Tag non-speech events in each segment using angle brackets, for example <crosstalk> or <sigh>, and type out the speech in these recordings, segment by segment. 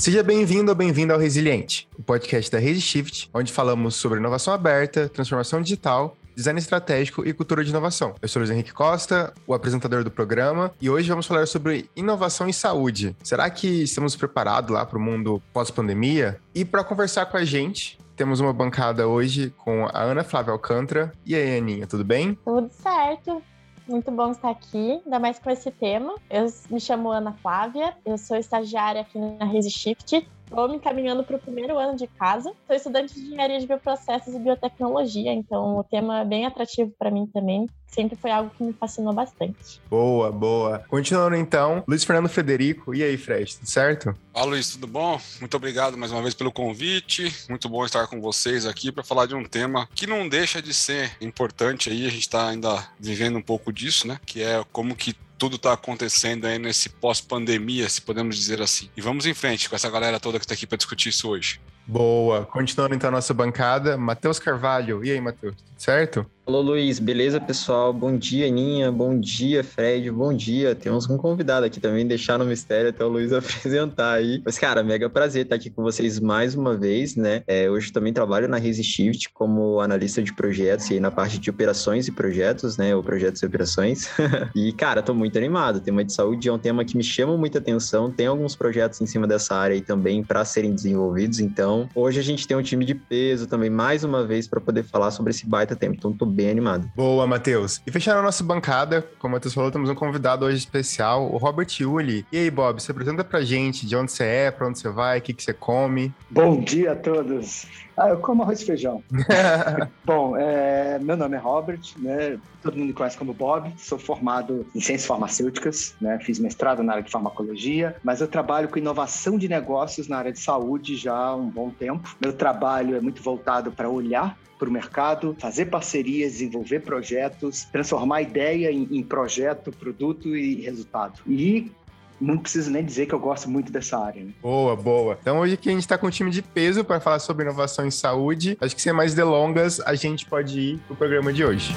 Seja bem-vindo ou bem-vinda ao Resiliente, o podcast da ResiShift, onde falamos sobre inovação aberta, transformação digital design estratégico e cultura de inovação. Eu sou Luiz Henrique Costa, o apresentador do programa, e hoje vamos falar sobre inovação em saúde. Será que estamos preparados lá para o mundo pós-pandemia? E para conversar com a gente, temos uma bancada hoje com a Ana Flávia Alcântara. E aí, Aninha, tudo bem? Tudo certo. Muito bom estar aqui, ainda mais com esse tema. Eu me chamo Ana Flávia, eu sou estagiária aqui na ResiShift Estou me encaminhando para o primeiro ano de casa. Sou estudante de engenharia de bioprocessos e biotecnologia, então o tema é bem atrativo para mim também. Sempre foi algo que me fascinou bastante. Boa, boa. Continuando então, Luiz Fernando Federico. E aí, Fred, tudo certo? Olá, Luiz, tudo bom? Muito obrigado mais uma vez pelo convite. Muito bom estar com vocês aqui para falar de um tema que não deixa de ser importante aí. A gente está ainda vivendo um pouco disso, né? Que é como que tudo está acontecendo aí nesse pós-pandemia, se podemos dizer assim. E vamos em frente com essa galera toda que está aqui para discutir isso hoje. Boa. Continuando então a nossa bancada, Matheus Carvalho. E aí, Matheus, certo? Alô, Luiz, beleza, pessoal? Bom dia, Aninha. Bom dia, Fred. Bom dia. Temos um convidado aqui também, deixar no mistério até o Luiz <laughs> apresentar aí. Mas, cara, mega prazer estar aqui com vocês mais uma vez, né? É, hoje também trabalho na ResiShift como analista de projetos e na parte de operações e projetos, né? Ou projetos e operações. <laughs> e, cara, tô muito animado. O tema de saúde é um tema que me chama muita atenção. Tem alguns projetos em cima dessa área aí também para serem desenvolvidos. Então, hoje a gente tem um time de peso também, mais uma vez, para poder falar sobre esse baita tema. Então, tô bem animado. Boa, Matheus. E fechando a nossa bancada, como o Matheus falou, temos um convidado hoje especial, o Robert Uli. E aí, Bob, você apresenta pra gente de onde você é, pra onde você vai, o que, que você come? Bom dia a todos. Ah, eu como arroz e feijão. <laughs> Bom, é, meu nome é Robert, né? Todo mundo me conhece como Bob. Sou formado em ciências farmacêuticas, né? Fiz mestrado na área de farmacologia, mas eu trabalho com inovação de negócios na área de saúde já há um bom tempo. Meu trabalho é muito voltado para olhar para o mercado, fazer parcerias, desenvolver projetos, transformar ideia em, em projeto, produto e resultado. E não preciso nem dizer que eu gosto muito dessa área. Né? Boa, boa. Então hoje aqui a gente está com um time de peso para falar sobre inovação em saúde. Acho que sem mais delongas, a gente pode ir para o programa de hoje.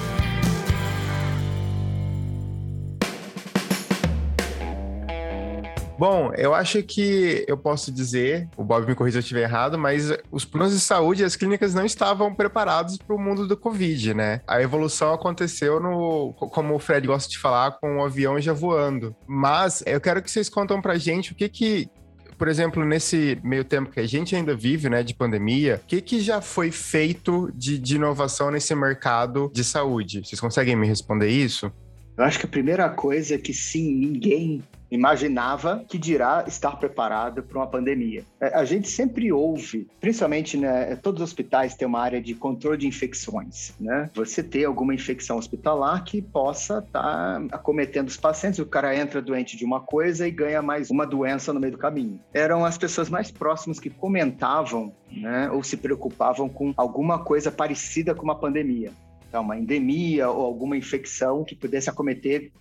Bom, eu acho que eu posso dizer, o Bob me corrija se eu estiver errado, mas os planos de saúde e as clínicas não estavam preparados para o mundo do Covid, né? A evolução aconteceu no, como o Fred gosta de falar, com o avião já voando. Mas eu quero que vocês contam pra gente o que que por exemplo, nesse meio tempo que a gente ainda vive, né, de pandemia, o que, que já foi feito de, de inovação nesse mercado de saúde? Vocês conseguem me responder isso? Eu acho que a primeira coisa é que sim, ninguém imaginava que dirá estar preparado para uma pandemia. É, a gente sempre ouve, principalmente, né, todos os hospitais têm uma área de controle de infecções, né? Você ter alguma infecção hospitalar que possa estar tá acometendo os pacientes, o cara entra doente de uma coisa e ganha mais uma doença no meio do caminho. Eram as pessoas mais próximas que comentavam, né, ou se preocupavam com alguma coisa parecida com uma pandemia. Então, uma endemia ou alguma infecção que pudesse acometer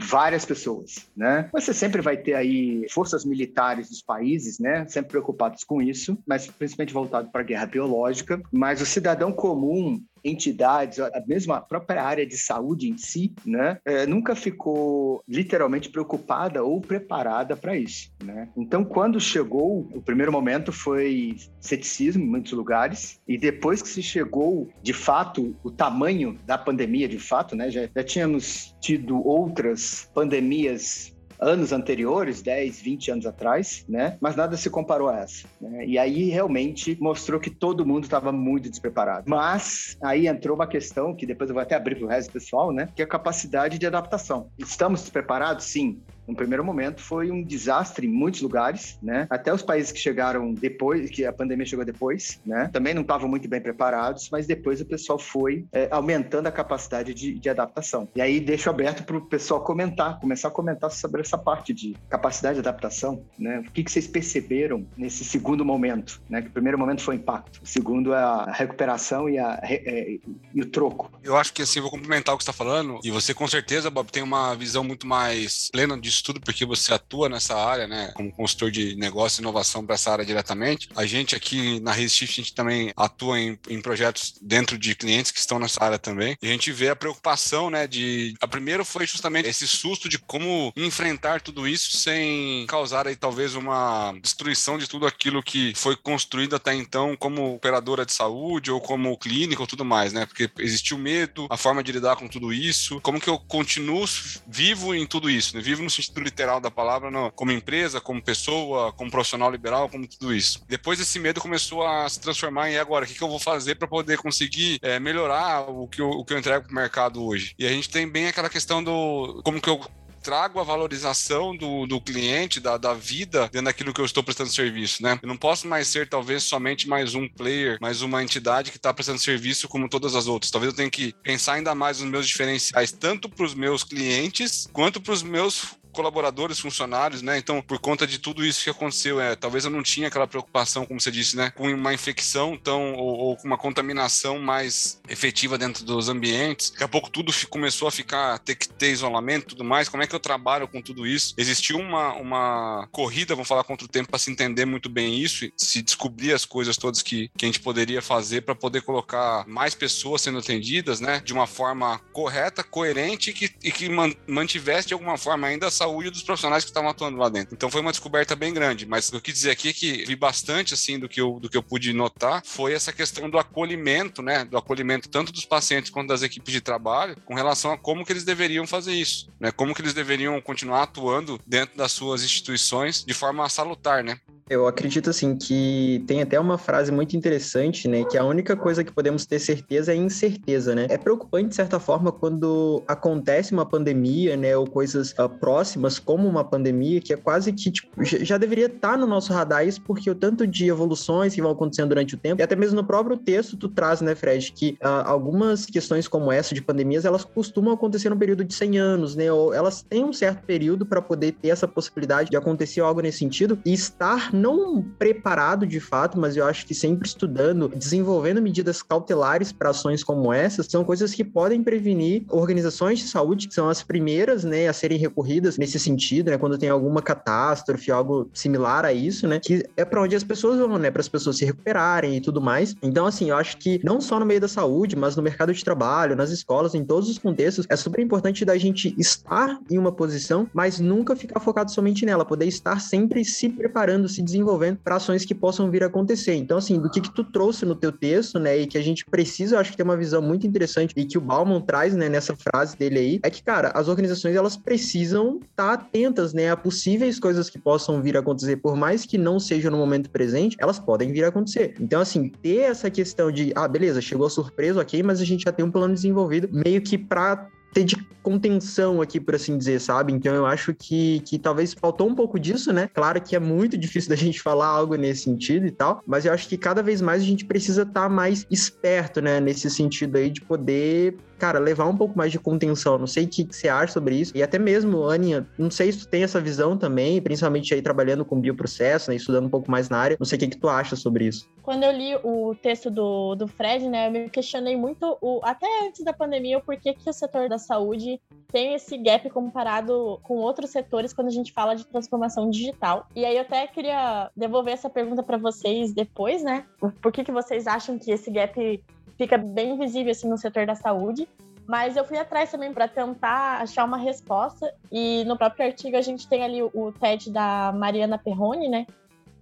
várias pessoas, né? Você sempre vai ter aí forças militares dos países, né? Sempre preocupados com isso, mas principalmente voltado para a guerra biológica. Mas o cidadão comum entidades, a mesma própria área de saúde em si, né, é, nunca ficou literalmente preocupada ou preparada para isso. Né? Então, quando chegou, o primeiro momento foi ceticismo em muitos lugares, e depois que se chegou, de fato, o tamanho da pandemia, de fato, né, já, já tínhamos tido outras pandemias anos anteriores, 10, 20 anos atrás, né? Mas nada se comparou a essa. Né? E aí realmente mostrou que todo mundo estava muito despreparado. Mas aí entrou uma questão que depois eu vou até abrir para o resto do pessoal, né? Que é a capacidade de adaptação. Estamos preparados? Sim no primeiro momento foi um desastre em muitos lugares, né? Até os países que chegaram depois, que a pandemia chegou depois, né? Também não estavam muito bem preparados, mas depois o pessoal foi é, aumentando a capacidade de, de, adaptação. E aí deixo aberto para o pessoal comentar, começar a comentar sobre essa parte de capacidade de adaptação, né? O que, que vocês perceberam nesse segundo momento, né? Que o primeiro momento foi o impacto, o segundo é a recuperação e, a, é, e o troco. Eu acho que assim, vou complementar o que você está falando, e você com certeza, Bob, tem uma visão muito mais plena de disso tudo porque você atua nessa área, né, como consultor de negócio e inovação para essa área diretamente. A gente aqui na Resist, a gente também atua em, em, projetos dentro de clientes que estão nessa área também. E a gente vê a preocupação, né, de... A primeiro foi justamente esse susto de como enfrentar tudo isso sem causar aí talvez uma destruição de tudo aquilo que foi construído até então como operadora de saúde ou como clínica ou tudo mais, né? Porque existiu medo, a forma de lidar com tudo isso. Como que eu continuo vivo em tudo isso, né? Vivo no sentido literal da palavra, no, como empresa, como pessoa, como profissional liberal, como tudo isso. Depois esse medo começou a se transformar em agora, o que, que eu vou fazer para poder conseguir é, melhorar o que, eu, o que eu entrego para o mercado hoje? E a gente tem bem aquela questão do como que eu trago a valorização do, do cliente, da, da vida, dentro daquilo que eu estou prestando serviço, né? Eu não posso mais ser, talvez, somente mais um player, mais uma entidade que está prestando serviço como todas as outras. Talvez eu tenha que pensar ainda mais nos meus diferenciais, tanto para os meus clientes, quanto para os meus colaboradores, funcionários, né? Então, por conta de tudo isso que aconteceu, é, talvez eu não tinha aquela preocupação, como você disse, né? Com uma infecção tão, ou, com uma contaminação mais efetiva dentro dos ambientes. Daqui a pouco tudo começou a ficar, ter que ter isolamento tudo mais. Como é que eu trabalho com tudo isso? Existiu uma, uma corrida, vamos falar contra o tempo, para se entender muito bem isso e se descobrir as coisas todas que, que a gente poderia fazer para poder colocar mais pessoas sendo atendidas, né? De uma forma correta, coerente e que, e que mantivesse de alguma forma ainda a saúde dos profissionais que estavam atuando lá dentro. Então foi uma descoberta bem grande, mas o que dizer aqui é que vi bastante assim do que eu, do que eu pude notar foi essa questão do acolhimento, né, do acolhimento tanto dos pacientes quanto das equipes de trabalho com relação a como que eles deveriam fazer isso, né, como que eles deveriam continuar atuando dentro das suas instituições de forma salutar, né? Eu acredito assim que tem até uma frase muito interessante, né, que a única coisa que podemos ter certeza é incerteza, né? É preocupante de certa forma quando acontece uma pandemia, né, ou coisas uh, próximas como uma pandemia, que é quase que tipo, já deveria estar no nosso radar isso porque o tanto de evoluções que vão acontecendo durante o tempo, e até mesmo no próprio texto tu traz, né, Fred, que uh, algumas questões como essa de pandemias, elas costumam acontecer num período de 100 anos, né? Ou elas têm um certo período para poder ter essa possibilidade de acontecer algo nesse sentido e estar não preparado de fato, mas eu acho que sempre estudando, desenvolvendo medidas cautelares para ações como essas, são coisas que podem prevenir organizações de saúde, que são as primeiras, né, a serem recorridas nesse sentido, né, quando tem alguma catástrofe, algo similar a isso, né, que é para onde as pessoas vão, né, para as pessoas se recuperarem e tudo mais. Então, assim, eu acho que não só no meio da saúde, mas no mercado de trabalho, nas escolas, em todos os contextos, é super importante da gente estar em uma posição, mas nunca ficar focado somente nela, poder estar sempre se preparando, se desenvolvendo para ações que possam vir a acontecer. Então, assim, do que que tu trouxe no teu texto, né, e que a gente precisa, eu acho que tem uma visão muito interessante e que o Bauman traz, né, nessa frase dele aí, é que, cara, as organizações, elas precisam estar tá atentas, né, a possíveis coisas que possam vir a acontecer, por mais que não seja no momento presente, elas podem vir a acontecer. Então, assim, ter essa questão de, ah, beleza, chegou a surpresa, ok, mas a gente já tem um plano desenvolvido meio que para ter de contenção aqui, por assim dizer, sabe? Então eu acho que, que talvez faltou um pouco disso, né? Claro que é muito <laughs> difícil da gente falar algo nesse sentido e tal, mas eu acho que cada vez mais a gente precisa estar tá mais esperto, né? Nesse sentido aí de poder cara, levar um pouco mais de contenção. Não sei o que, você acha sobre isso. E até mesmo, Aninha, não sei se tu tem essa visão também, principalmente aí trabalhando com bioprocesso, né, estudando um pouco mais na área. Não sei o que, que tu acha sobre isso. Quando eu li o texto do, do Fred, né, eu me questionei muito, o, até antes da pandemia, o porquê que o setor da saúde tem esse gap comparado com outros setores quando a gente fala de transformação digital. E aí eu até queria devolver essa pergunta para vocês depois, né? Por que, que vocês acham que esse gap fica bem visível assim no setor da saúde. Mas eu fui atrás também para tentar achar uma resposta. E no próprio artigo a gente tem ali o TED da Mariana Perrone, né?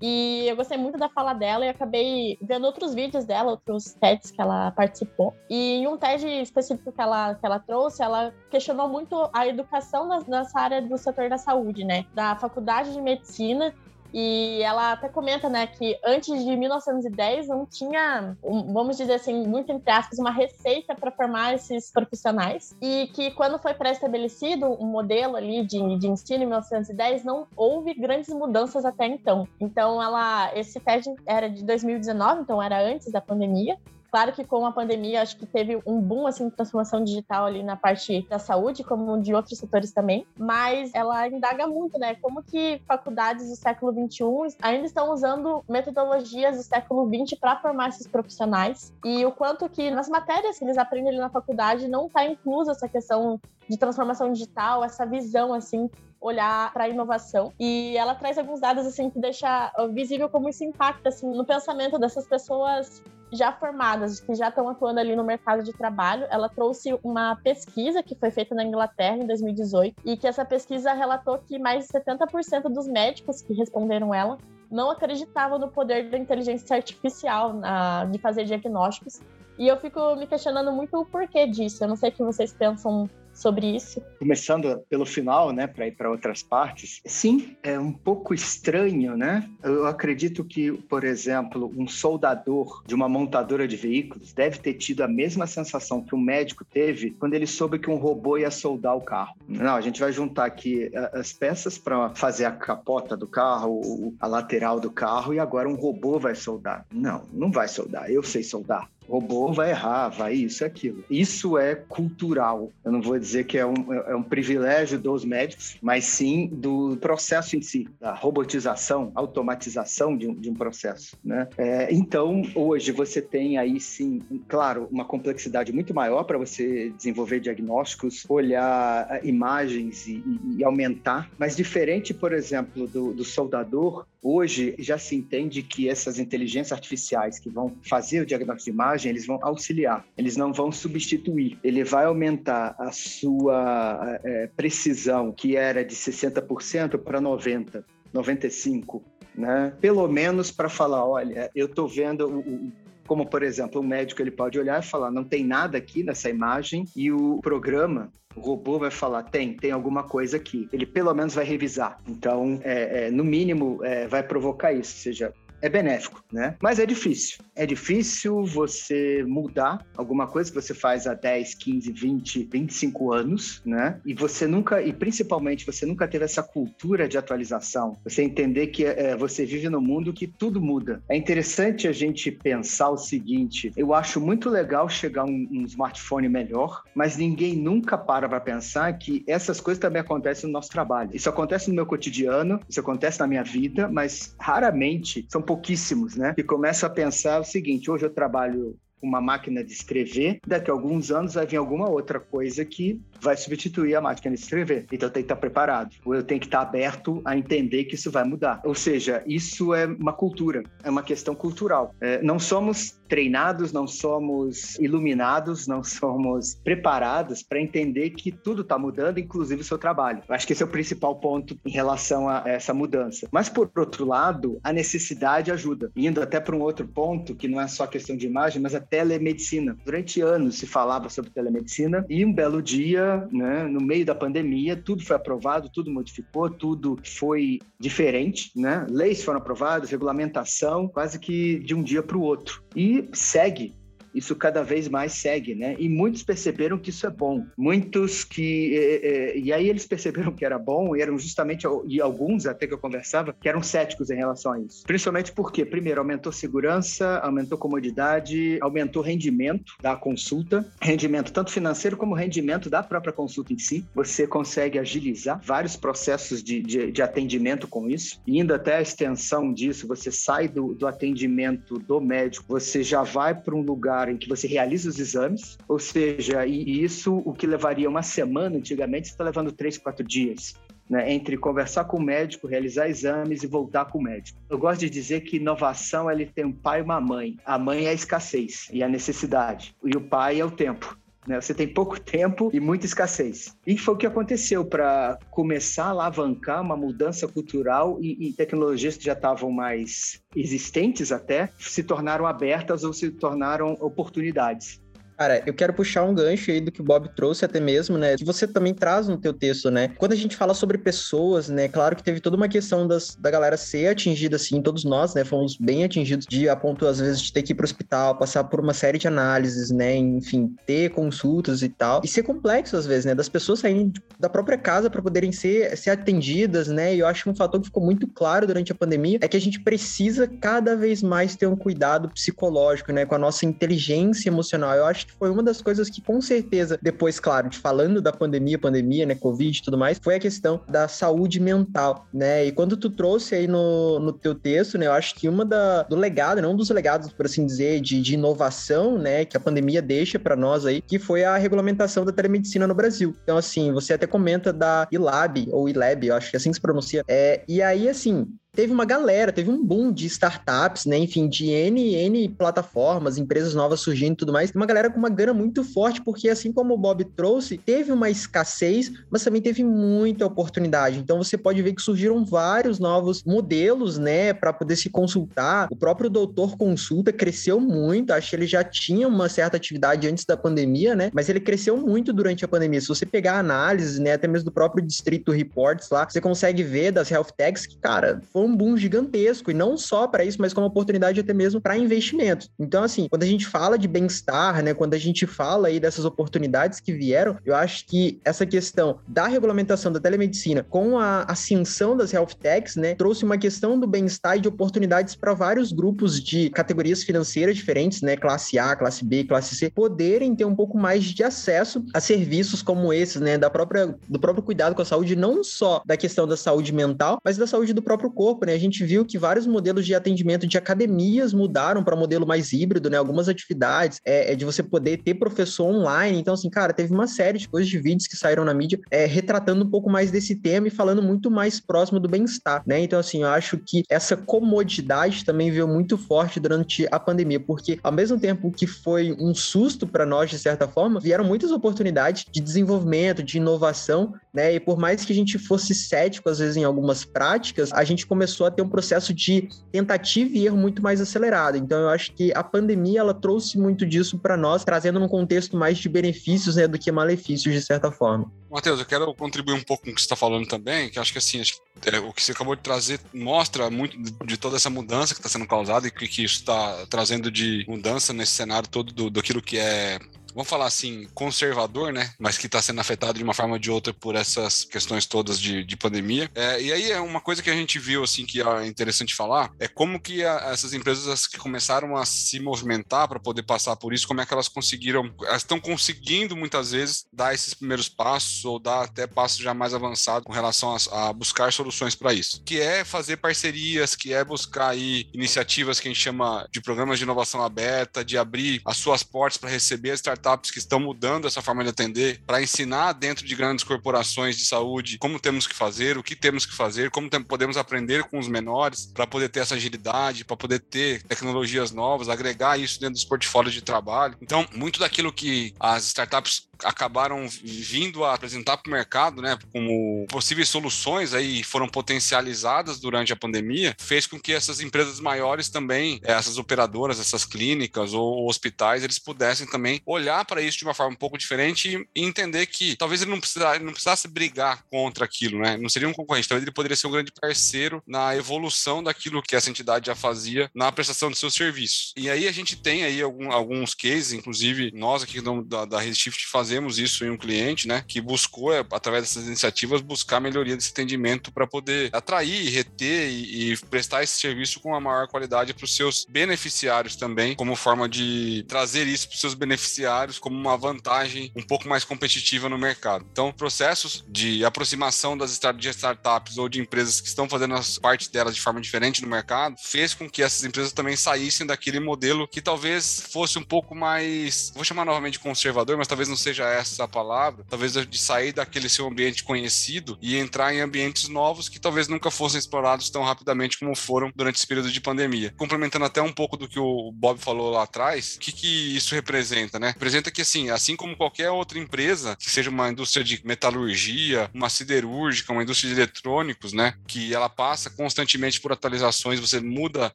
E eu gostei muito da fala dela e acabei vendo outros vídeos dela, outros TEDs que ela participou. E em um TED específico que ela, que ela trouxe, ela questionou muito a educação nessa área do setor da saúde, né? Da faculdade de medicina e ela até comenta, né, que antes de 1910 não tinha, vamos dizer assim, muito entre aspas, uma receita para formar esses profissionais. E que quando foi pré-estabelecido um modelo ali de, de ensino em 1910, não houve grandes mudanças até então. Então, ela, esse TED era de 2019, então era antes da pandemia. Claro que com a pandemia, acho que teve um boom assim de transformação digital ali na parte da saúde, como de outros setores também, mas ela indaga muito, né? Como que faculdades do século XXI ainda estão usando metodologias do século XX para formar esses profissionais e o quanto que nas matérias que eles aprendem ali na faculdade não está inclusa essa questão de transformação digital, essa visão assim olhar para a inovação. E ela traz alguns dados assim que deixa visível como isso impacta assim no pensamento dessas pessoas já formadas, que já estão atuando ali no mercado de trabalho. Ela trouxe uma pesquisa que foi feita na Inglaterra em 2018 e que essa pesquisa relatou que mais de 70% dos médicos que responderam ela não acreditavam no poder da inteligência artificial na, de fazer diagnósticos. E eu fico me questionando muito o porquê disso. Eu não sei o que vocês pensam sobre isso? Começando pelo final, né, para ir para outras partes. Sim, é um pouco estranho, né? Eu acredito que, por exemplo, um soldador de uma montadora de veículos deve ter tido a mesma sensação que um médico teve quando ele soube que um robô ia soldar o carro. Não, a gente vai juntar aqui as peças para fazer a capota do carro, a lateral do carro e agora um robô vai soldar. Não, não vai soldar. Eu sei soldar robô vai errar, vai isso aquilo. Isso é cultural. Eu não vou dizer que é um, é um privilégio dos médicos, mas sim do processo em si, da robotização, automatização de um, de um processo. Né? É, então, hoje você tem aí sim, claro, uma complexidade muito maior para você desenvolver diagnósticos, olhar eh, imagens e, e, aumentar, mas diferente, por exemplo, do, do soldador, Hoje já se entende que essas inteligências artificiais que vão fazer o diagnóstico de imagem, eles vão auxiliar, eles não vão substituir. Ele vai aumentar a sua é, precisão, que era de 60% para 90%, 95%. Né? Pelo menos para falar, olha, eu estou vendo o, como por exemplo, o médico ele pode olhar e falar, não tem nada aqui nessa imagem, e o programa o robô vai falar, tem, tem alguma coisa aqui. Ele pelo menos vai revisar. Então, é, é, no mínimo, é, vai provocar isso, ou seja, é benéfico, né? Mas é difícil. É difícil você mudar alguma coisa que você faz há 10, 15, 20, 25 anos, né? E você nunca, e principalmente você nunca teve essa cultura de atualização. Você entender que é, você vive num mundo que tudo muda. É interessante a gente pensar o seguinte: eu acho muito legal chegar um, um smartphone melhor, mas ninguém nunca para para pensar que essas coisas também acontecem no nosso trabalho. Isso acontece no meu cotidiano, isso acontece na minha vida, mas raramente são pouquíssimos, né? E começam a pensar o seguinte: hoje eu trabalho uma máquina de escrever, daqui a alguns anos vai vir alguma outra coisa que vai substituir a máquina de escrever. Então eu tenho que estar preparado, ou eu tenho que estar aberto a entender que isso vai mudar. Ou seja, isso é uma cultura, é uma questão cultural. É, não somos treinados, não somos iluminados, não somos preparados para entender que tudo está mudando, inclusive o seu trabalho. Eu acho que esse é o principal ponto em relação a essa mudança. Mas, por outro lado, a necessidade ajuda. Indo até para um outro ponto, que não é só questão de imagem, mas a telemedicina. Durante anos se falava sobre telemedicina e um belo dia, né, no meio da pandemia, tudo foi aprovado, tudo modificou, tudo foi diferente, né? Leis foram aprovadas, regulamentação, quase que de um dia para o outro. E segue isso cada vez mais segue, né? E muitos perceberam que isso é bom. Muitos que. É, é, e aí eles perceberam que era bom, e eram justamente, e alguns até que eu conversava, que eram céticos em relação a isso. Principalmente porque, primeiro, aumentou segurança, aumentou comodidade, aumentou rendimento da consulta, rendimento tanto financeiro como rendimento da própria consulta em si. Você consegue agilizar vários processos de, de, de atendimento com isso, e indo até a extensão disso, você sai do, do atendimento do médico, você já vai para um lugar lugar em que você realiza os exames, ou seja, e isso o que levaria uma semana antigamente, está levando três, quatro dias. Né, entre conversar com o médico, realizar exames e voltar com o médico. Eu gosto de dizer que inovação ele tem um pai e uma mãe. A mãe é a escassez e a necessidade, e o pai é o tempo. Né? Você tem pouco <laughs> tempo e muita escassez. E foi o que aconteceu para começar a alavancar uma mudança cultural e, e tecnologias que já estavam mais existentes até se tornaram abertas ou se tornaram oportunidades. Cara, eu quero puxar um gancho aí do que o Bob trouxe até mesmo, né? Que você também traz no teu texto, né? Quando a gente fala sobre pessoas, né? Claro que teve toda uma questão das, da galera ser atingida, assim, todos nós, né? Fomos bem atingidos de a ponto, às vezes, de ter que ir pro hospital, passar por uma série de análises, né? Enfim, ter consultas e tal. E ser complexo, às vezes, né? Das pessoas saindo da própria casa para poderem ser, ser atendidas, né? E eu acho que um fator que ficou muito claro durante a pandemia é que a gente precisa cada vez mais ter um cuidado psicológico, né? Com a nossa inteligência emocional. Eu acho que foi uma das coisas que, com certeza, depois, claro, de falando da pandemia, pandemia, né, Covid e tudo mais, foi a questão da saúde mental, né? E quando tu trouxe aí no, no teu texto, né, eu acho que uma da, do legado, né, um dos legados, por assim dizer, de, de inovação, né, que a pandemia deixa para nós aí, que foi a regulamentação da telemedicina no Brasil. Então, assim, você até comenta da ILAB, ou ILAB, eu acho que é assim que se pronuncia. É, e aí, assim, teve uma galera, teve um boom de startups, né? Enfim, de N, N plataformas, empresas novas surgindo e tudo mais. Uma galera com uma gana muito forte, porque assim como o Bob trouxe, teve uma escassez, mas também teve muita oportunidade. Então você pode ver que surgiram vários novos modelos, né, para poder se consultar. O próprio Doutor Consulta cresceu muito, acho que ele já tinha uma certa atividade antes da pandemia, né? Mas ele cresceu muito durante a pandemia. Se você pegar análises, né, até mesmo do próprio Distrito Reports lá, você consegue ver das health techs que, cara, foi um boom gigantesco, e não só para isso, mas como oportunidade até mesmo para investimentos. Então, assim, quando a gente fala de bem-estar, né, quando a gente fala aí dessas oportunidades que vieram, eu acho que essa questão da regulamentação da telemedicina com a ascensão das health techs, né, trouxe uma questão do bem-estar e de oportunidades para vários grupos de categorias financeiras diferentes, né, classe A, classe B, classe C, poderem ter um pouco mais de acesso a serviços como esses, né, da própria do próprio cuidado com a saúde, não só da questão da saúde mental, mas da saúde do próprio corpo corpo, né? A gente viu que vários modelos de atendimento de academias mudaram para modelo mais híbrido, né? Algumas atividades é, é, de você poder ter professor online. Então, assim, cara, teve uma série de coisas de vídeos que saíram na mídia é, retratando um pouco mais desse tema e falando muito mais próximo do bem-estar, né? Então, assim, eu acho que essa comodidade também veio muito forte durante a pandemia, porque ao mesmo tempo que foi um susto para nós, de certa forma, vieram muitas oportunidades de desenvolvimento, de inovação, né? E por mais que a gente fosse cético, às vezes, em algumas práticas, a gente começou a ter um processo de tentativa e erro muito mais acelerado. Então, eu acho que a pandemia ela trouxe muito disso para nós, trazendo num contexto mais de benefícios né, do que malefícios, de certa forma. Matheus, eu quero contribuir um pouco com o que você está falando também, que acho que assim, acho que, é, o que você acabou de trazer mostra muito de toda essa mudança que está sendo causada e que, que isso está trazendo de mudança nesse cenário todo do, daquilo que é vamos falar assim, conservador, né? Mas que está sendo afetado de uma forma ou de outra por essas questões todas de, de pandemia. É, e aí é uma coisa que a gente viu, assim, que é interessante falar, é como que a, essas empresas que começaram a se movimentar para poder passar por isso, como é que elas conseguiram, elas estão conseguindo muitas vezes dar esses primeiros passos ou dar até passos já mais avançados com relação a, a buscar soluções para isso. Que é fazer parcerias, que é buscar aí iniciativas que a gente chama de programas de inovação aberta, de abrir as suas portas para receber startups startups que estão mudando essa forma de atender para ensinar dentro de grandes corporações de saúde como temos que fazer, o que temos que fazer, como podemos aprender com os menores para poder ter essa agilidade, para poder ter tecnologias novas, agregar isso dentro dos portfólios de trabalho. Então, muito daquilo que as startups acabaram vindo a apresentar para o mercado, né, como possíveis soluções aí foram potencializadas durante a pandemia, fez com que essas empresas maiores também, eh, essas operadoras, essas clínicas ou hospitais, eles pudessem também olhar para isso de uma forma um pouco diferente e entender que talvez ele não precisasse, não precisasse brigar contra aquilo, né? Não seria um concorrente, talvez ele poderia ser um grande parceiro na evolução daquilo que essa entidade já fazia na prestação de seus serviços. E aí a gente tem aí alguns cases, inclusive nós aqui da, da Reshift fazemos fazemos isso em um cliente, né, que buscou, é, através dessas iniciativas, buscar melhoria desse atendimento para poder atrair, reter e, e, prestar esse serviço com a maior qualidade para os seus beneficiários também, como forma de trazer isso para os seus beneficiários como uma vantagem um pouco mais competitiva no mercado. Então, processos de aproximação das startups ou de empresas que estão fazendo as partes delas de forma diferente no mercado, fez com que essas empresas também saíssem daquele modelo que talvez fosse um pouco mais, vou chamar novamente conservador, mas talvez não seja seja essa a palavra, talvez de sair daquele seu ambiente conhecido e entrar em ambientes novos que talvez nunca fossem explorados tão rapidamente como foram durante esse período de pandemia. Complementando até um pouco do que o Bob falou lá atrás, o que, que isso representa, né? Representa que, assim, assim como qualquer outra empresa, que seja uma indústria de metalurgia, uma siderúrgica, uma indústria de eletrônicos, né? Que ela passa constantemente por atualizações, você muda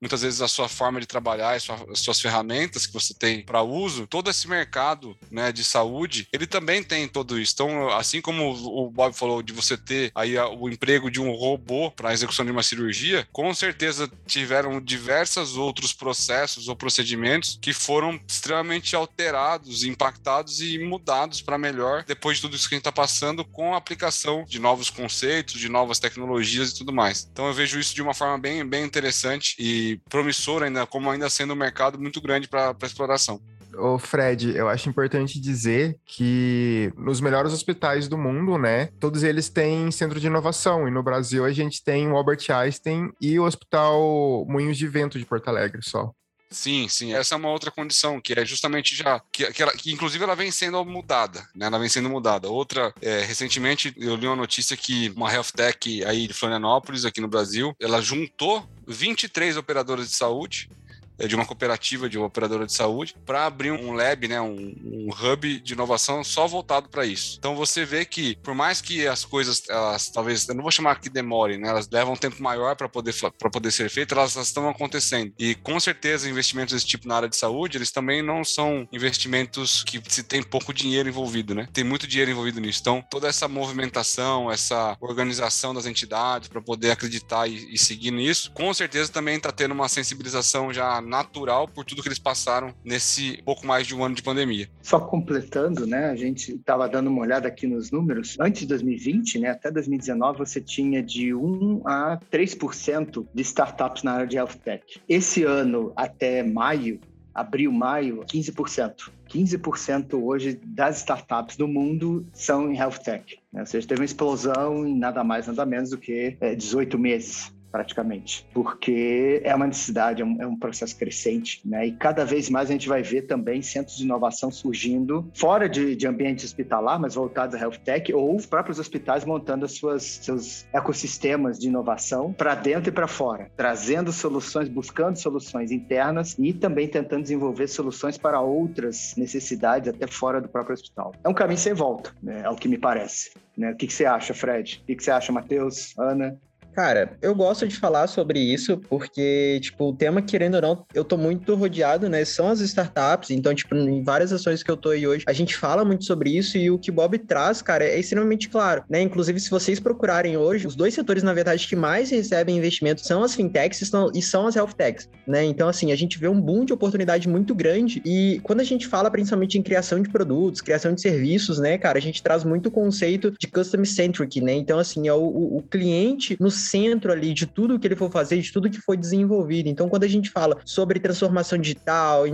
muitas vezes a sua forma de trabalhar, as suas ferramentas que você tem para uso. Todo esse mercado, né, de saúde, ele também tem tudo isso. Então, assim como o Bob falou de você ter aí o emprego de um robô para a execução de uma cirurgia, com certeza tiveram diversos outros processos ou procedimentos que foram extremamente alterados, impactados e mudados para melhor depois de tudo isso que a gente está passando com a aplicação de novos conceitos, de novas tecnologias e tudo mais. Então eu vejo isso de uma forma bem, bem interessante e promissora ainda, como ainda sendo um mercado muito grande para exploração. Ô Fred, eu acho importante dizer que nos melhores hospitais do mundo, né, todos eles têm centro de inovação. E no Brasil a gente tem o Albert Einstein e o Hospital Moinhos de Vento de Porto Alegre só. Sim, sim. Essa é uma outra condição, que é justamente já. Que, que, ela, que inclusive ela vem sendo mudada, né? Ela vem sendo mudada. Outra, é, recentemente, eu li uma notícia que uma health tech aí de Florianópolis, aqui no Brasil, ela juntou 23 operadoras de saúde de uma cooperativa, de uma operadora de saúde, para abrir um lab, né, um, um hub de inovação só voltado para isso. Então você vê que, por mais que as coisas, elas talvez, eu não vou chamar que demorem, né, elas levam um tempo maior para poder, poder ser feitas, elas, elas estão acontecendo. E com certeza investimentos desse tipo na área de saúde, eles também não são investimentos que se tem pouco dinheiro envolvido, né? Tem muito dinheiro envolvido nisso. Então toda essa movimentação, essa organização das entidades para poder acreditar e, e seguir nisso, com certeza também está tendo uma sensibilização já natural por tudo que eles passaram nesse pouco mais de um ano de pandemia. Só completando, né? A gente estava dando uma olhada aqui nos números. Antes de 2020, né, até 2019, você tinha de 1 a 3% de startups na área de health tech. Esse ano, até maio, abril, maio, 15%. 15% hoje das startups do mundo são em health tech. Né? Ou seja, teve uma explosão em nada mais, nada menos do que 18 é, meses praticamente, porque é uma necessidade, é um, é um, processo crescente, né? E cada vez mais a gente vai ver também centros de inovação surgindo fora de, de ambiente hospitalar, mas voltados a health tech, ou os próprios hospitais montando as suas, seus ecossistemas de inovação para dentro e para fora, trazendo soluções, buscando soluções internas e também tentando desenvolver soluções para outras necessidades até fora do próprio hospital. É um caminho sem volta, né? é o que me parece. Né? O que, que você acha, Fred? O que, que você acha, Matheus, Ana? Cara, eu gosto de falar sobre isso porque, tipo, o tema, querendo ou não, eu tô muito rodeado, né? São as startups, então, tipo, em várias ações que eu tô aí hoje, a gente fala muito sobre isso e o que Bob traz, cara, é extremamente claro, né? Inclusive, se vocês procurarem hoje, os dois setores, na verdade, que mais recebem investimento são as fintechs e são as health techs, né? Então, assim, a gente vê um boom de oportunidade muito grande e quando a gente fala principalmente em criação de produtos, criação de serviços, né, cara, a gente traz muito o conceito de custom centric, né? Então, assim, é o, o cliente no centro ali de tudo que ele for fazer, de tudo que foi desenvolvido. Então, quando a gente fala sobre transformação digital,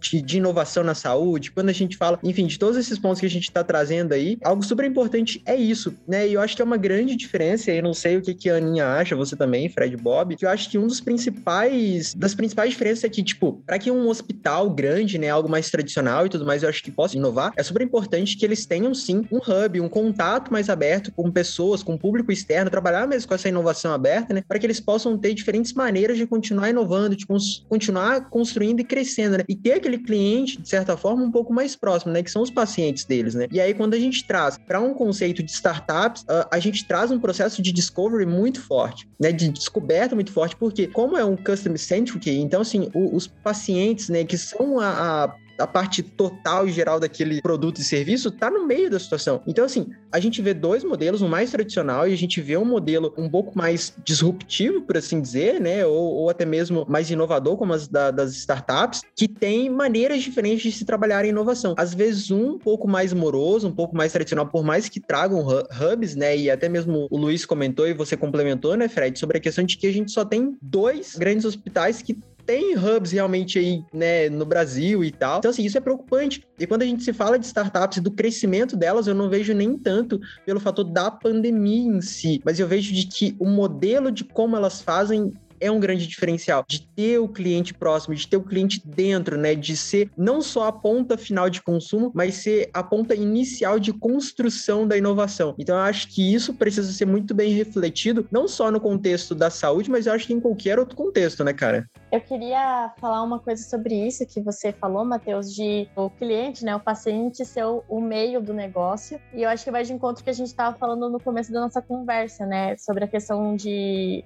de, inovação na saúde, quando a gente fala, enfim, de todos esses pontos que a gente está trazendo aí, algo super importante é isso, né? E eu acho que é uma grande diferença, e eu não sei o que, que a Aninha acha, você também, Fred Bob, que eu acho que um dos principais, das principais diferenças é que, tipo, para que um hospital grande, né, algo mais tradicional e tudo mais, eu acho que possa inovar, é super importante que eles tenham sim um hub, um contato mais aberto com pessoas, com público externo, trabalhar mesmo com essa inovação aberta, né? Para que eles possam ter diferentes maneiras de continuar inovando, de cons continuar construindo e crescendo, né? E ter aquele cliente, de certa forma, um pouco mais próximo, né? Que são os pacientes deles, né? E aí, quando a gente traz para um conceito de startups, uh, a gente traz um processo de discovery muito forte, né? De descoberta muito forte, porque como é um customer centric, então, assim, o, os pacientes, né? Que são a, a a parte total e geral daquele produto e serviço está no meio da situação. Então, assim, a gente vê dois modelos, um mais tradicional e a gente vê um modelo um pouco mais disruptivo, por assim dizer, né? Ou, ou até mesmo mais inovador, como as da, das startups, que tem maneiras diferentes de se trabalhar em inovação. Às vezes, um pouco mais moroso, um pouco mais tradicional, por mais que tragam hubs, né? E até mesmo o Luiz comentou e você complementou, né, Fred, sobre a questão de que a gente só tem dois grandes hospitais que tem hubs realmente aí, né, no Brasil e tal. Então, assim, isso é preocupante. E quando a gente se fala de startups e do crescimento delas, eu não vejo nem tanto pelo fator da pandemia em si, mas eu vejo de que o modelo de como elas fazem é um grande diferencial de ter o cliente próximo, de ter o cliente dentro, né? De ser não só a ponta final de consumo, mas ser a ponta inicial de construção da inovação. Então, eu acho que isso precisa ser muito bem refletido, não só no contexto da saúde, mas eu acho que em qualquer outro contexto, né, cara? Eu queria falar uma coisa sobre isso que você falou, Matheus, de o cliente, né, o paciente ser o, meio do negócio. E eu acho que vai de encontro que a gente estava falando no começo da nossa conversa, né, sobre a questão de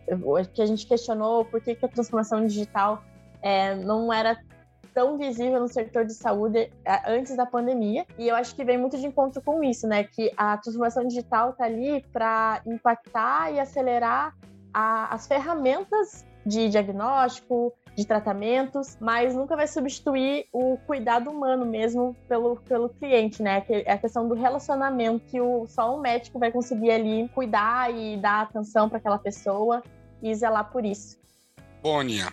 que a gente questionou por que, que a transformação digital é, não era tão visível no setor de saúde é, antes da pandemia. E eu acho que vem muito de encontro com isso, né? Que a transformação digital está ali para impactar e acelerar a, as ferramentas de diagnóstico, de tratamentos, mas nunca vai substituir o cuidado humano mesmo pelo, pelo cliente, né? É a questão do relacionamento que o, só um médico vai conseguir ali cuidar e dar atenção para aquela pessoa e zelar por isso.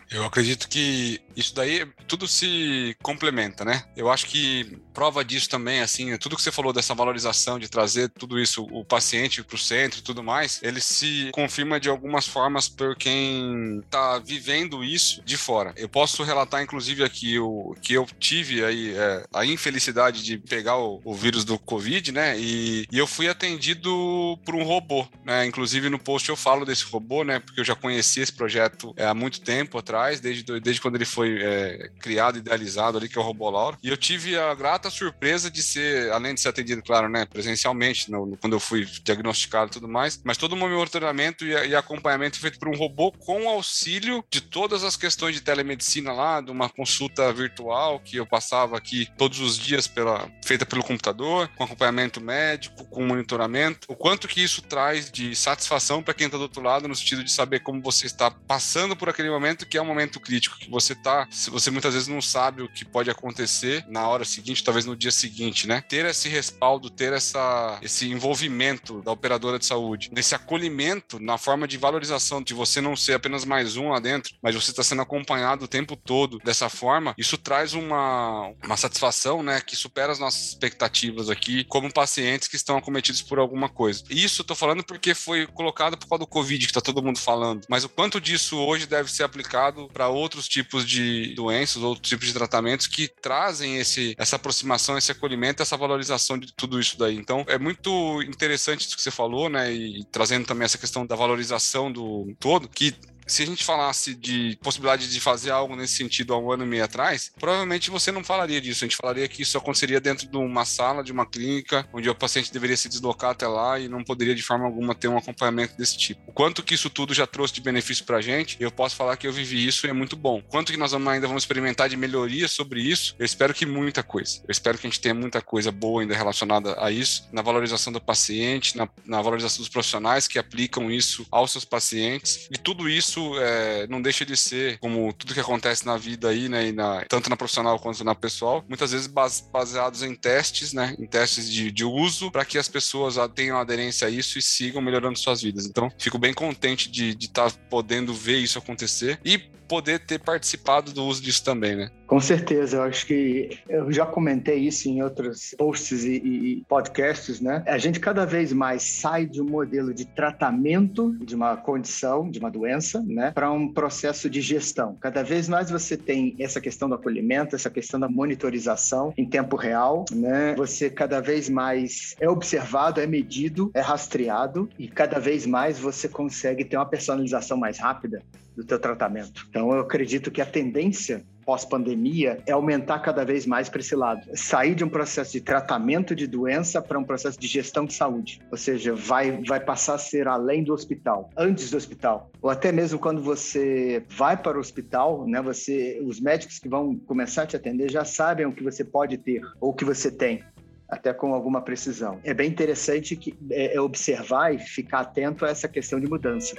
Eu acredito que isso daí tudo se complementa, né? Eu acho que prova disso também, assim, tudo que você falou dessa valorização de trazer tudo isso, o paciente para o centro e tudo mais, ele se confirma de algumas formas por quem está vivendo isso de fora. Eu posso relatar, inclusive, aqui o que eu tive aí é, a infelicidade de pegar o, o, vírus do Covid, né? E, e eu fui atendido por um robô, né? Inclusive no post eu falo desse robô, né? Porque eu já conheci esse projeto é, há muito tempo atrás, desde, desde quando ele foi é, criado, idealizado ali, que é o Robô Laura. E eu tive a grata surpresa de ser, além de ser atendido, claro, né, presencialmente, no, no, quando eu fui diagnosticado e tudo mais, mas todo o meu monitoramento e, e, acompanhamento feito por um robô com auxílio de todas as questões de telemedicina lá, de uma consulta virtual que eu passava aqui todos os dias pela, feita pelo computador, com acompanhamento médico, com monitoramento. O quanto que isso traz de satisfação para quem está do outro lado, no sentido de saber como você está passando por aquele momento que é um momento crítico, que você tá, se você muitas vezes não sabe o que pode acontecer na hora seguinte, talvez no dia seguinte, né? Ter esse respaldo, ter essa, esse envolvimento da operadora de saúde, nesse acolhimento na forma de valorização de você não ser apenas mais um lá dentro, mas você está sendo acompanhado o tempo todo dessa forma, isso traz uma, uma satisfação, né, que supera as nossas expectativas aqui como pacientes que estão acometidos por alguma coisa. Isso eu tô falando porque foi colocado por causa do Covid, que tá todo mundo falando, mas o quanto disso hoje deve ser aplicado para outros tipos de doenças, outros tipos de tratamentos que trazem esse, essa aproximação, esse acolhimento, essa valorização de tudo isso daí. Então, é muito interessante isso que você falou, né? E trazendo também essa questão da valorização do todo, que se a gente falasse de possibilidade de fazer algo nesse sentido há um ano e meio atrás, provavelmente você não falaria disso. A gente falaria que isso aconteceria dentro de uma sala, de uma clínica, onde o paciente deveria se deslocar até lá e não poderia de forma alguma ter um acompanhamento desse tipo. O quanto que isso tudo já trouxe de benefício para a gente, eu posso falar que eu vivi isso e é muito bom. Quanto que nós vamos, ainda vamos experimentar de melhoria sobre isso, eu espero que muita coisa. Eu espero que a gente tenha muita coisa boa ainda relacionada a isso, na valorização do paciente, na, na valorização dos profissionais que aplicam isso aos seus pacientes. E tudo isso isso é, não deixa de ser, como tudo que acontece na vida aí, né, na, tanto na profissional quanto na pessoal, muitas vezes baseados em testes, né, em testes de, de uso, para que as pessoas tenham aderência a isso e sigam melhorando suas vidas. Então, fico bem contente de estar tá podendo ver isso acontecer e poder ter participado do uso disso também, né? Com certeza, eu acho que eu já comentei isso em outros posts e, e, podcasts, né? A gente cada vez mais sai de um modelo de tratamento de uma condição, de uma doença, né, para um processo de gestão. Cada vez mais você tem essa questão do acolhimento, essa questão da monitorização em tempo real, né? Você cada vez mais é observado, é medido, é rastreado e cada vez mais você consegue ter uma personalização mais rápida do teu tratamento. Então, eu acredito que a tendência pós-pandemia é aumentar cada vez mais para esse lado. Sair de um processo de tratamento de doença para um processo de gestão de saúde. Ou seja, vai, vai passar a ser além do hospital, antes do hospital. Ou até mesmo quando você vai para o hospital, né, você, os médicos que vão começar a te atender já sabem o que você pode ter ou o que você tem até com alguma precisão. É bem interessante que, é, é observar e ficar atento a essa questão de mudança.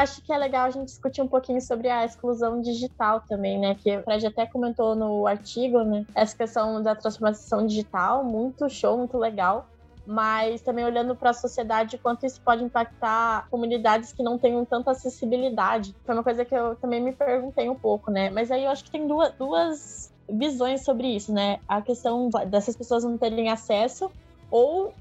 Acho que é legal a gente discutir um pouquinho sobre a exclusão digital também, né? Que o Fred até comentou no artigo, né? Essa questão da transformação digital, muito show, muito legal. mas também olhando para a sociedade, quanto isso pode impactar comunidades que não tenham tanta acessibilidade. Foi uma coisa que eu também me perguntei um pouco, né? Mas aí eu acho que tem duas, duas visões sobre isso, né? A questão dessas pessoas não terem acesso ou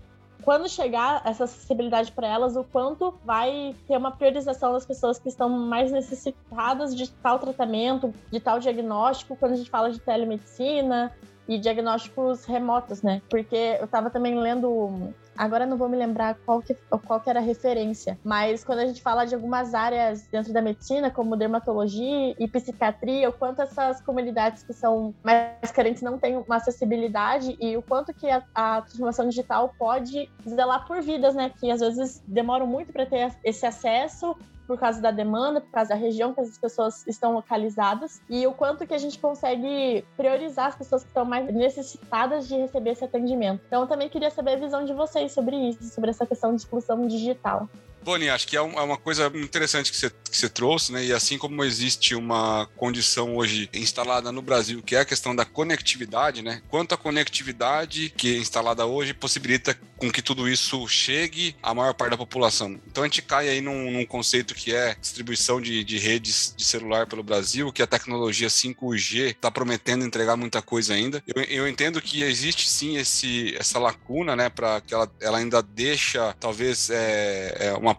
quando chegar essa acessibilidade para elas, o quanto vai ter uma priorização das pessoas que estão mais necessitadas de tal tratamento, de tal diagnóstico, quando a gente fala de telemedicina, e diagnósticos remotos, né? Porque eu estava também lendo agora não vou me lembrar qual que, qual que era a referência, mas quando a gente fala de algumas áreas dentro da medicina, como dermatologia e psiquiatria, o quanto essas comunidades que são mais carentes não têm uma acessibilidade e o quanto que a, a transformação digital pode zelar por vidas, né? Que às vezes demoram muito para ter esse acesso por causa da demanda, por causa da região que as pessoas estão localizadas e o quanto que a gente consegue priorizar as pessoas que estão mais necessitadas de receber esse atendimento. Então, eu também queria saber a visão de vocês sobre isso, sobre essa questão de exclusão digital. Boni, acho que é, é uma coisa interessante que você, que você trouxe, né? E assim como existe uma condição hoje instalada no Brasil, que é a questão da conectividade, né? Quanto a conectividade que é instalada hoje possibilita com que tudo isso chegue à maior parte da população. Então a gente cai aí num, num conceito que é distribuição de, de, redes de celular pelo Brasil, que a tecnologia 5G está prometendo entregar muita coisa ainda. Eu, eu, entendo que existe sim esse, essa lacuna, né? Para que ela, ela ainda deixa talvez é, é uma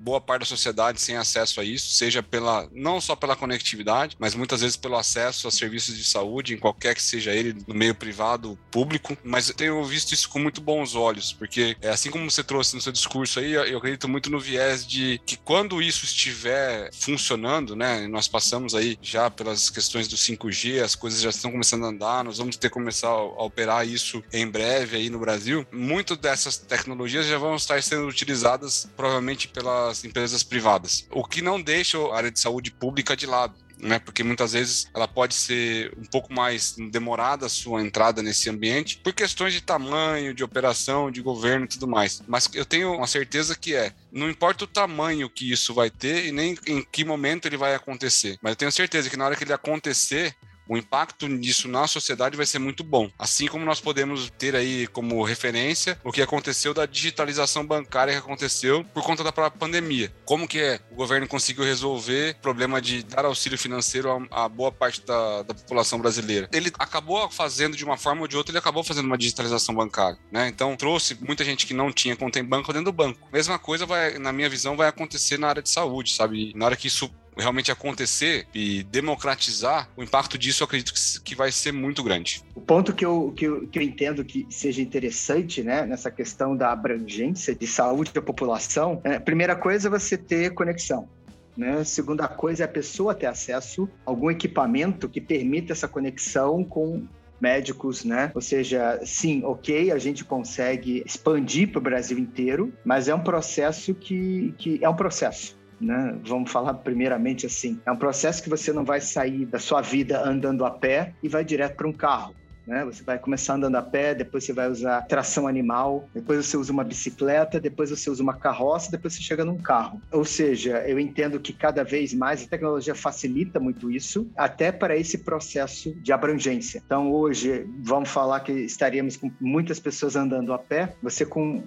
boa parte da sociedade sem acesso a isso, seja pela não só pela conectividade, mas muitas vezes pelo acesso a serviços de saúde, em qualquer que seja ele, no meio privado, público. Mas eu tenho visto isso com muito bons olhos, porque é, assim como você trouxe no seu discurso aí, eu acredito muito no viés de que quando isso estiver funcionando, né, nós passamos aí já pelas questões do 5G, as coisas já estão começando a andar, nós vamos ter que começar a operar isso em breve aí no Brasil. Muito dessas tecnologias já vão estar sendo utilizadas provavelmente pela pelas empresas privadas, o que não deixa a área de saúde pública de lado. Né, porque muitas vezes ela pode ser um pouco mais demorada a sua entrada nesse ambiente por questões de tamanho, de operação, de governo e tudo mais. Mas eu tenho uma certeza que é, não importa o tamanho que isso vai ter e nem em que momento ele vai acontecer, mas eu tenho certeza que na hora que ele acontecer, o impacto disso na sociedade vai ser muito bom. Assim como nós podemos ter aí como referência o que aconteceu da digitalização bancária que aconteceu por conta da própria pandemia. Como que é? O governo conseguiu resolver o problema de dar auxílio financeiro a, a boa parte da, da, população brasileira. Ele acabou fazendo de uma forma ou de outra, ele acabou fazendo uma digitalização bancária, né? Então trouxe muita gente que não tinha conta em banco dentro do banco. Mesma coisa vai, na minha visão, vai acontecer na área de saúde, sabe? Na hora que isso realmente acontecer e democratizar, o impacto disso eu acredito que vai ser muito grande. O ponto que eu, que eu, que eu entendo que seja interessante, né, nessa questão da abrangência de saúde da população, é, primeira coisa é você ter conexão. Né? Segunda coisa é a pessoa ter acesso a algum equipamento que permita essa conexão com médicos, né? Ou seja, sim, ok, a gente consegue expandir para o Brasil inteiro, mas é um processo que, que é um processo né? Vamos falar primeiramente assim. É um processo que você não vai sair da sua vida andando a pé e vai direto para um carro. Né? Você vai começar andando a pé, depois você vai usar tração animal, depois você usa uma bicicleta, depois você usa uma carroça, depois você chega num carro. Ou seja, eu entendo que cada vez mais a tecnologia facilita muito isso, até para esse processo de abrangência. Então, hoje, vamos falar que estaríamos com muitas pessoas andando a pé, você com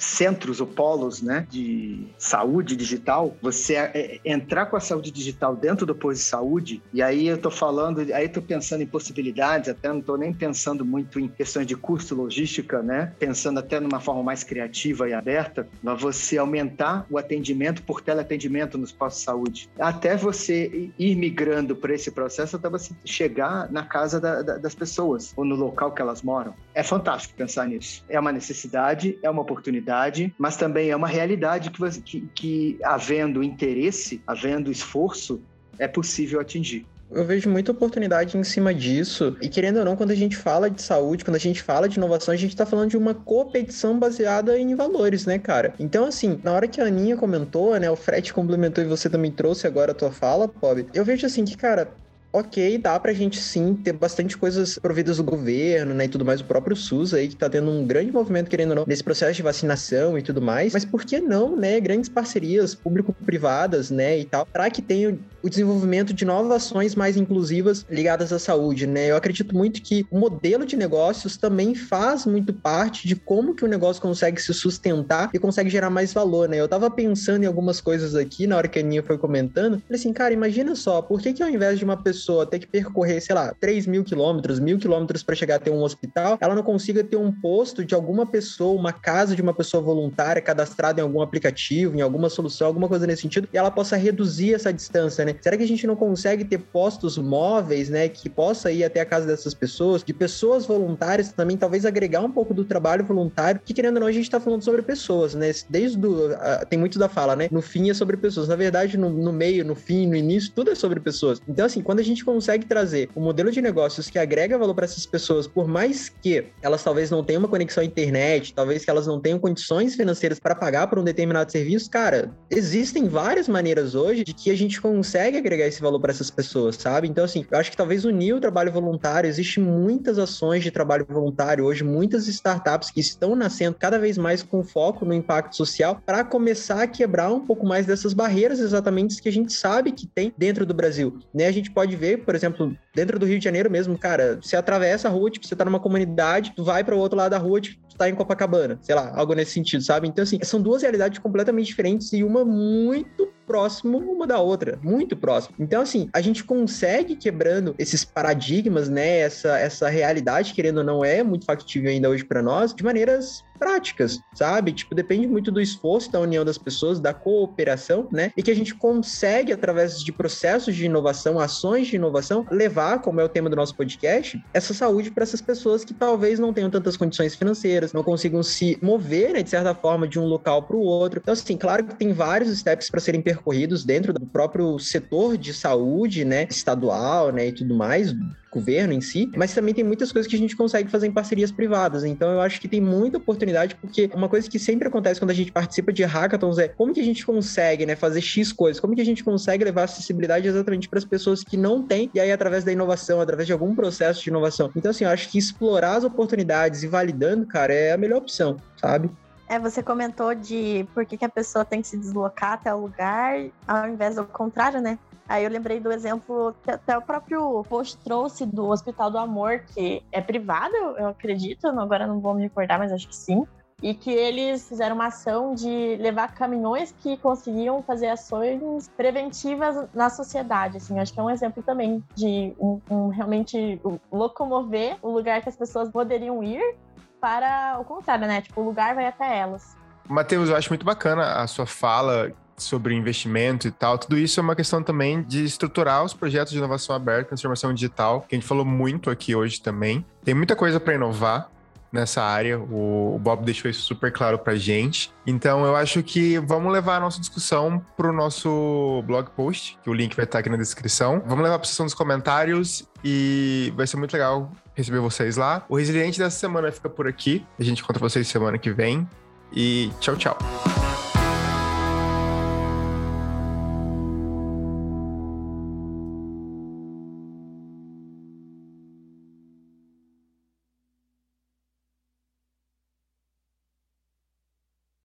centros ou polos né, de saúde digital, você é, é, entrar com a saúde digital dentro do posto de saúde, e aí eu estou falando, aí estou pensando em possibilidades, até não estou nem pensando muito em questões de custo logística, né? Pensando até numa forma mais criativa e aberta, mas você aumentar o atendimento por teleatendimento nos postos de saúde. Até você ir migrando para esse processo, até você chegar na casa da, da, das pessoas, ou no local que elas moram. É fantástico pensar nisso. É uma necessidade, é uma oportunidade mas também é uma realidade que, que, que havendo interesse, havendo esforço, é possível atingir. Eu vejo muita oportunidade em cima disso. E querendo ou não, quando a gente fala de saúde, quando a gente fala de inovação, a gente tá falando de uma competição baseada em valores, né, cara? Então, assim, na hora que a Aninha comentou, né, o Fred complementou e você também trouxe agora a tua fala, Bob, eu vejo assim que, cara, ok, dá pra gente sim ter bastante coisas providas do governo, né, e tudo mais, o próprio SUS aí, que tá tendo um grande movimento, querendo ou não, nesse processo de vacinação e tudo mais, mas por que não, né, grandes parcerias público-privadas, né, e tal, para que tenha o desenvolvimento de novas ações mais inclusivas ligadas à saúde, né? Eu acredito muito que o modelo de negócios também faz muito parte de como que o negócio consegue se sustentar e consegue gerar mais valor, né? Eu tava pensando em algumas coisas aqui na hora que a Aninha foi comentando, falei assim, cara, imagina só, por que que ao invés de uma pessoa ter que percorrer, sei lá, 3 mil quilômetros, mil quilômetros para chegar a ter um hospital, ela não consiga ter um posto de alguma pessoa, uma casa de uma pessoa voluntária cadastrada em algum aplicativo, em alguma solução, alguma coisa nesse sentido, e ela possa reduzir essa distância, né? Será que a gente não consegue ter postos móveis, né, que possa ir até a casa dessas pessoas, de pessoas voluntárias também, talvez agregar um pouco do trabalho voluntário, que querendo ou não, a gente está falando sobre pessoas, né? Desde do, tem muito da fala, né? No fim é sobre pessoas. Na verdade, no, no meio, no fim, no início, tudo é sobre pessoas. Então, assim, quando a gente consegue trazer um modelo de negócios que agrega valor para essas pessoas, por mais que elas talvez não tenham uma conexão à internet, talvez que elas não tenham condições financeiras para pagar por um determinado serviço, cara, existem várias maneiras hoje de que a gente consegue agregar esse valor para essas pessoas, sabe? Então, assim, eu acho que talvez unir o trabalho voluntário, existe muitas ações de trabalho voluntário hoje, muitas startups que estão nascendo cada vez mais com foco no impacto social para começar a quebrar um pouco mais dessas barreiras exatamente que a gente sabe que tem dentro do Brasil, né? A gente pode ver, por exemplo, dentro do Rio de Janeiro mesmo, cara, você atravessa a rua, tipo, você tá numa comunidade, tu vai para o outro lado da rua, tipo, tu tá em Copacabana, sei lá, algo nesse sentido, sabe? Então, assim, são duas realidades completamente diferentes e uma muito próximo uma da outra, muito próximo. Então, assim, a gente consegue quebrando esses paradigmas, né? Essa, essa realidade, querendo ou não, é muito factível ainda hoje para nós, de maneiras práticas, sabe? Tipo, depende muito do esforço da união das pessoas, da cooperação, né? E que a gente consegue, através de processos de inovação, ações de inovação, levar, como é o tema do nosso podcast, essa saúde para essas pessoas que talvez não tenham tantas condições financeiras, não consigam se mover, né, de certa forma, de um local para o outro. Então, assim, claro que tem vários steps para serem percorridos dentro do próprio setor de saúde, né, estadual, né, e tudo mais, governo em si, mas também tem muitas coisas que a gente consegue fazer em parcerias privadas. Então eu acho que tem muita oportunidade, porque uma coisa que sempre acontece quando a gente participa de hackathons é como que a gente consegue, né, fazer X coisas, como que a gente consegue levar acessibilidade exatamente para as pessoas que não têm, e aí através da inovação, através de algum processo de inovação. Então, assim, eu acho que explorar as oportunidades e validando, cara, é a melhor opção, sabe? É, você comentou de por que, que a pessoa tem que se deslocar até o lugar, ao invés do contrário, né? Aí eu lembrei do exemplo que até o próprio post trouxe do Hospital do Amor, que é privado, eu acredito, agora não vou me recordar, mas acho que sim. E que eles fizeram uma ação de levar caminhões que conseguiam fazer ações preventivas na sociedade. Assim, acho que é um exemplo também de um, um realmente locomover o lugar que as pessoas poderiam ir para o contrário, né? Tipo, o lugar vai até elas. Matheus, eu acho muito bacana a sua fala sobre investimento e tal, tudo isso é uma questão também de estruturar os projetos de inovação aberta, transformação digital, que a gente falou muito aqui hoje também. Tem muita coisa para inovar nessa área, o, Bob deixou isso super claro pra gente. Então eu acho que vamos levar a nossa discussão pro nosso blog post, que o link vai estar aqui na descrição. Vamos levar pra seção dos comentários e vai ser muito legal receber vocês lá. O Resiliente dessa semana fica por aqui. A gente conta vocês semana que vem. E tchau, tchau.